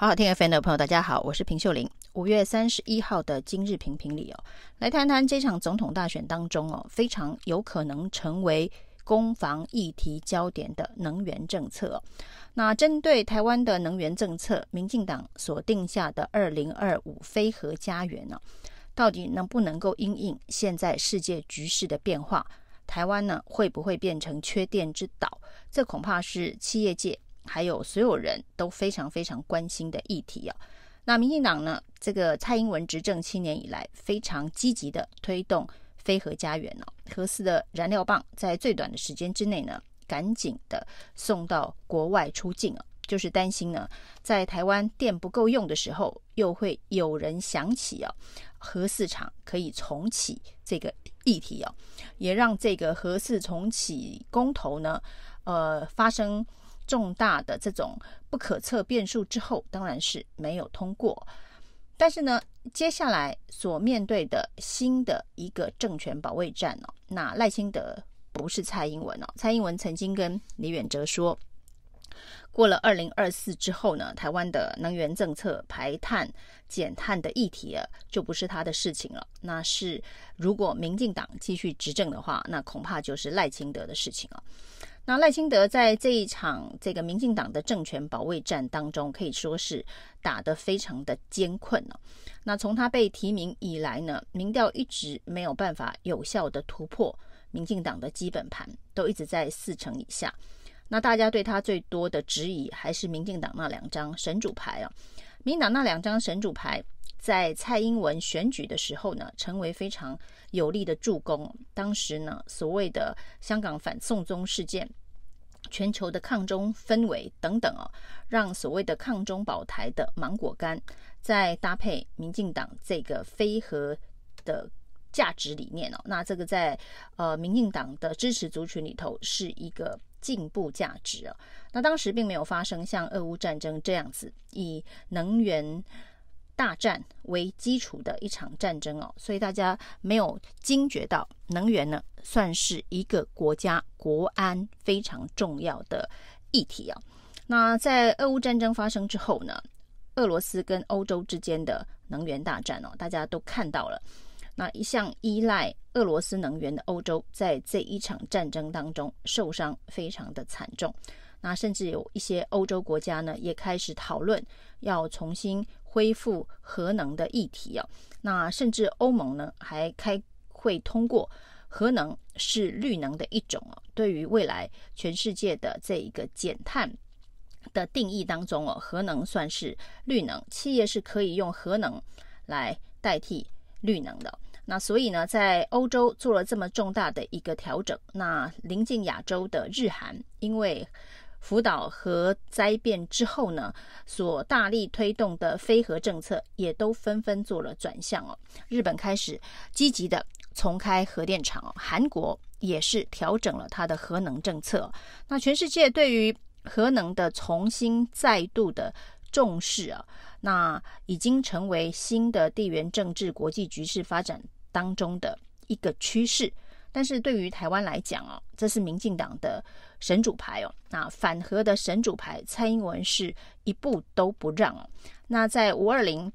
好好听 FM 的朋友，大家好，我是平秀玲。五月三十一号的今日评评里哦，来谈谈这场总统大选当中哦，非常有可能成为攻防议题焦点的能源政策。那针对台湾的能源政策，民进党所定下的二零二五非核家园呢，到底能不能够因应现在世界局势的变化？台湾呢，会不会变成缺电之岛？这恐怕是企业界。还有所有人都非常非常关心的议题啊。那民进党呢，这个蔡英文执政七年以来，非常积极的推动非核家园哦，核四的燃料棒在最短的时间之内呢，赶紧的送到国外出境啊，就是担心呢，在台湾电不够用的时候，又会有人想起啊，核四厂可以重启这个议题啊，也让这个核四重启公投呢，呃，发生。重大的这种不可测变数之后，当然是没有通过。但是呢，接下来所面对的新的一个政权保卫战哦，那赖清德不是蔡英文哦。蔡英文曾经跟李远哲说，过了二零二四之后呢，台湾的能源政策、排碳减碳的议题啊，就不是他的事情了。那是如果民进党继续执政的话，那恐怕就是赖清德的事情了。那赖清德在这一场这个民进党的政权保卫战当中，可以说是打得非常的艰困了。那从他被提名以来呢，民调一直没有办法有效的突破民进党的基本盘，都一直在四成以下。那大家对他最多的质疑还是民进党那两张神主牌啊，民党那两张神主牌。在蔡英文选举的时候呢，成为非常有力的助攻。当时呢，所谓的香港反送中事件、全球的抗中氛围等等哦，让所谓的抗中保台的芒果干，在搭配民进党这个非核的价值理念哦，那这个在呃民进党的支持族群里头是一个进步价值啊。那当时并没有发生像俄乌战争这样子以能源。大战为基础的一场战争哦，所以大家没有惊觉到能源呢，算是一个国家国安非常重要的议题啊。那在俄乌战争发生之后呢，俄罗斯跟欧洲之间的能源大战哦，大家都看到了。那一向依赖俄罗斯能源的欧洲，在这一场战争当中受伤非常的惨重。那甚至有一些欧洲国家呢，也开始讨论要重新恢复核能的议题啊。那甚至欧盟呢，还开会通过核能是绿能的一种啊。对于未来全世界的这一个减碳的定义当中哦，核能算是绿能，企业是可以用核能来代替绿能的。那所以呢，在欧洲做了这么重大的一个调整，那临近亚洲的日韩，因为福岛核灾变之后呢，所大力推动的非核政策也都纷纷做了转向哦。日本开始积极的重开核电厂哦，韩国也是调整了它的核能政策。那全世界对于核能的重新再度的重视啊，那已经成为新的地缘政治国际局势发展当中的一个趋势。但是对于台湾来讲哦，这是民进党的神主牌哦。那反核的神主牌，蔡英文是一步都不让哦。那在五二零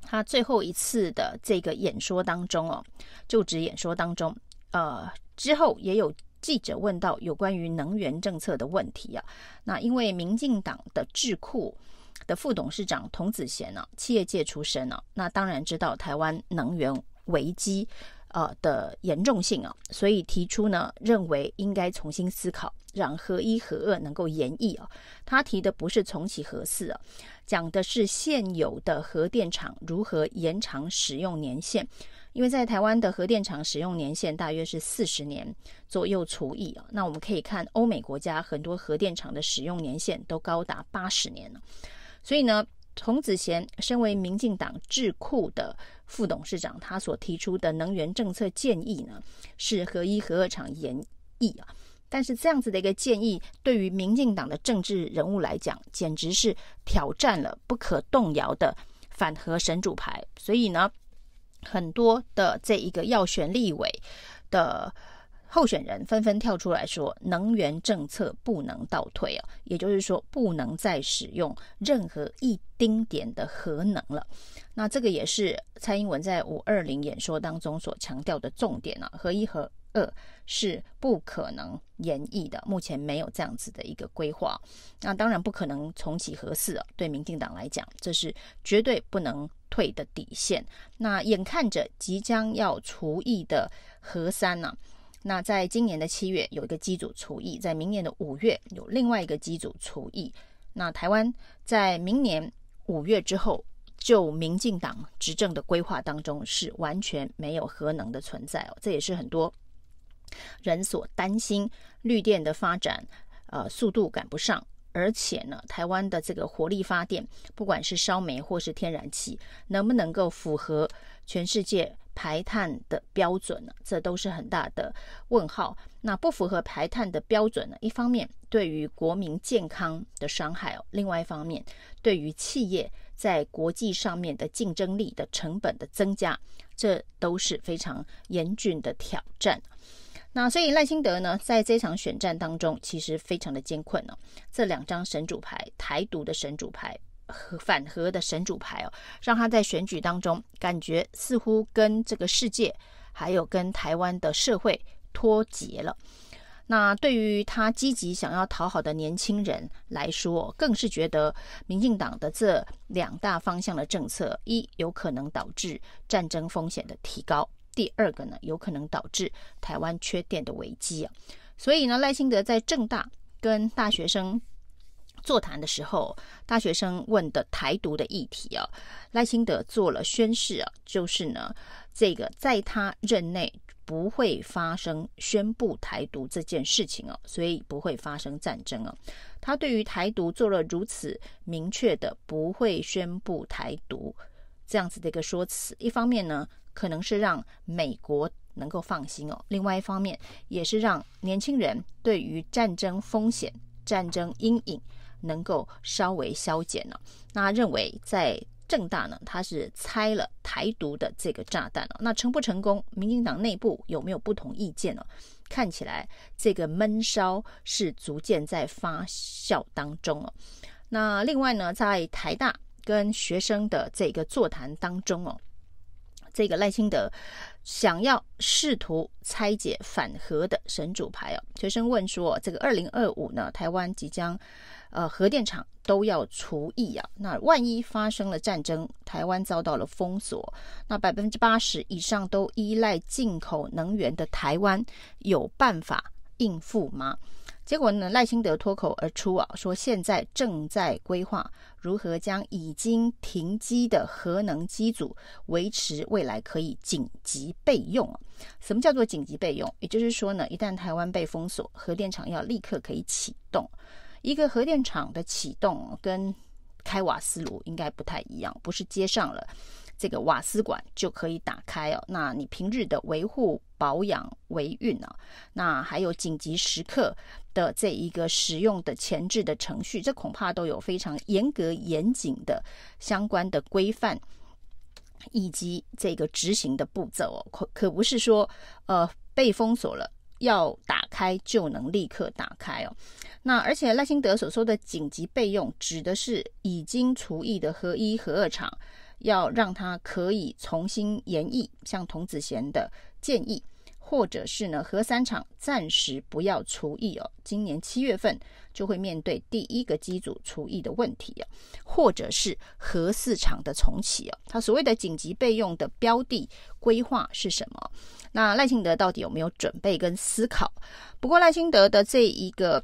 他最后一次的这个演说当中哦，就职演说当中，呃，之后也有记者问到有关于能源政策的问题啊。那因为民进党的智库的副董事长童子贤呢，企业界出身呢，那当然知道台湾能源危机。呃的严重性啊，所以提出呢，认为应该重新思考，让核一核二能够延役啊。他提的不是重启核四啊，讲的是现有的核电厂如何延长使用年限。因为在台湾的核电厂使用年限大约是四十年左右除以啊。那我们可以看欧美国家很多核电厂的使用年限都高达八十年了，所以呢。童子贤身为民进党智库的副董事长，他所提出的能源政策建议呢，是核一核二厂延役啊。但是这样子的一个建议，对于民进党的政治人物来讲，简直是挑战了不可动摇的反核神主牌。所以呢，很多的这一个要选立委的候选人纷纷跳出来说，能源政策不能倒退哦，也就是说，不能再使用任何一丁点的核能了。那这个也是蔡英文在五二零演说当中所强调的重点啊，核一核二是不可能延役的，目前没有这样子的一个规划。那当然不可能重启核四啊，对民进党来讲，这是绝对不能退的底线。那眼看着即将要除役的核三呢、那在今年的七月有一个机组除役，在明年的五月有另外一个机组除役。那台湾在明年五月之后，就民进党执政的规划当中是完全没有核能的存在哦，这也是很多人所担心绿电的发展，呃，速度赶不上，而且呢，台湾的这个火力发电，不管是烧煤或是天然气，能不能够符合全世界排碳的标准呢，这都是很大的问号。那不符合排碳的标准呢，一方面对于国民健康的伤害哦，另外一方面对于企业在国际上面的竞争力的成本的增加，这都是非常严峻的挑战。那所以赖清德呢，在这场选战当中，其实非常的艰困哦。这两张神主牌，台独的神主牌。和反核的神主牌哦，让他在选举当中感觉似乎跟这个世界还有跟台湾的社会脱节了。那对于他积极想要讨好的年轻人来说，更是觉得民进党的这两大方向的政策，一有可能导致战争风险的提高；第二个呢，有可能导致台湾缺电的危机啊。所以呢，赖清德在政大跟大学生。座谈的时候，大学生问的台独的议题啊，赖清德做了宣誓啊，就是呢，这个在他任内不会发生宣布台独这件事情哦，所以不会发生战争哦。他对于台独做了如此明确的不会宣布台独这样子的一个说辞，一方面呢，可能是让美国能够放心哦，另外一方面也是让年轻人对于战争风险、战争阴影。能够稍微消减了，那认为在政大呢，他是拆了台独的这个炸弹了。那成不成功，民进党内部有没有不同意见呢？看起来这个闷烧是逐渐在发酵当中哦。那另外呢，在台大跟学生的这个座谈当中哦，这个赖清德想要试图拆解反核的神主牌哦。学生问说，这个二零二五呢，台湾即将。呃，核电厂都要除役啊，那万一发生了战争，台湾遭到了封锁，那百分之八十以上都依赖进口能源的台湾，有办法应付吗？结果呢，赖清德脱口而出啊，说现在正在规划如何将已经停机的核能机组维持未来可以紧急备用。什么叫做紧急备用？也就是说呢，一旦台湾被封锁，核电厂要立刻可以启动。一个核电厂的启动跟开瓦斯炉应该不太一样，不是接上了这个瓦斯管就可以打开哦。那你平日的维护、保养、维运啊，那还有紧急时刻的这一个使用的前置的程序，这恐怕都有非常严格严谨的相关的规范以及这个执行的步骤哦。可可不是说呃被封锁了。要打开就能立刻打开哦。那而且赖清德所说的紧急备用，指的是已经除役的核一、核二厂，要让他可以重新演绎，像童子贤的建议，或者是呢核三厂暂时不要除役哦。今年七月份就会面对第一个机组除役的问题哦，或者是核四厂的重启哦。他所谓的紧急备用的标的规划是什么？那赖清德到底有没有准备跟思考？不过赖清德的这一个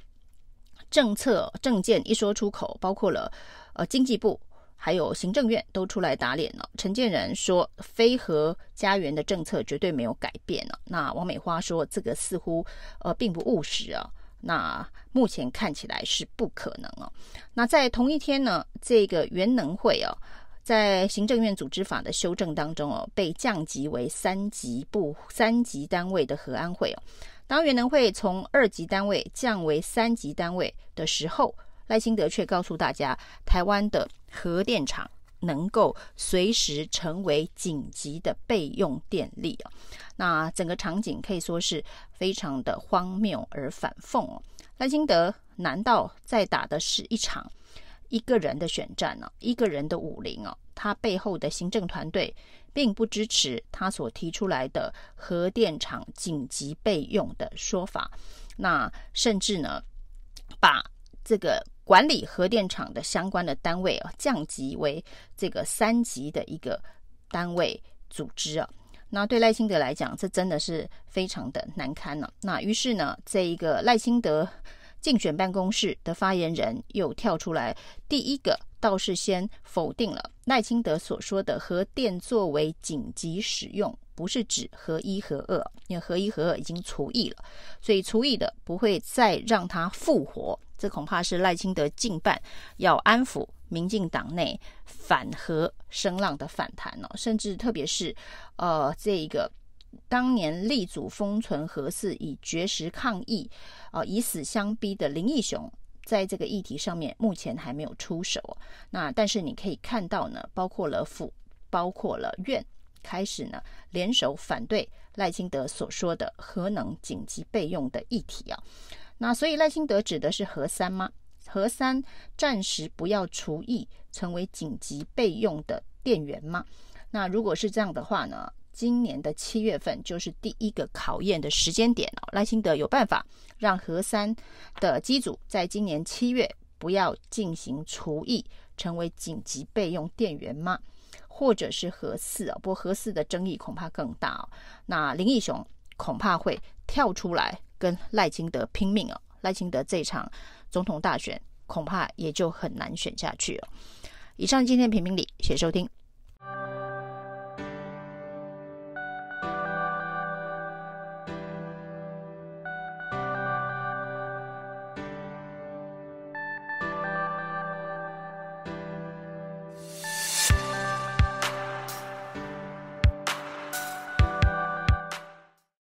政策政见一说出口，包括了呃经济部还有行政院都出来打脸了。陈建仁说非核家园的政策绝对没有改变了。那王美花说这个似乎呃并不务实啊。那目前看起来是不可能哦。那在同一天呢，这个原能会啊。在行政院组织法的修正当中哦，被降级为三级部三级单位的核安会哦，当原能会从二级单位降为三级单位的时候，赖清德却告诉大家，台湾的核电厂能够随时成为紧急的备用电力哦。那整个场景可以说是非常的荒谬而反讽哦。赖清德难道在打的是一场一个人的选战呢？一个人的武林哦？他背后的行政团队并不支持他所提出来的核电厂紧急备用的说法，那甚至呢，把这个管理核电厂的相关的单位啊降级为这个三级的一个单位组织啊。那对赖清德来讲，这真的是非常的难堪了。那于是呢，这一个赖清德竞选办公室的发言人又跳出来，第一个倒是先否定了赖清德所说的核电作为紧急使用，不是指核一核二，因为核一核二已经除役了，所以除役的不会再让它复活。这恐怕是赖清德近半要安抚民进党内反核声浪的反弹哦，甚至特别是呃这一个。当年力主封存核四以绝食抗议，啊、以死相逼的林义雄，在这个议题上面目前还没有出手。那但是你可以看到呢，包括了府，包括了院，开始呢联手反对赖清德所说的核能紧急备用的议题啊。那所以赖清德指的是核三吗？核三暂时不要除役，成为紧急备用的电源吗？那如果是这样的话呢？今年的七月份就是第一个考验的时间点哦。赖清德有办法让核三的机组在今年七月不要进行除役，成为紧急备用电源吗？或者是核四啊？不过核四的争议恐怕更大哦。那林义雄恐怕会跳出来跟赖清德拼命哦。赖清德这场总统大选恐怕也就很难选下去哦。以上今天评评理，谢谢收听。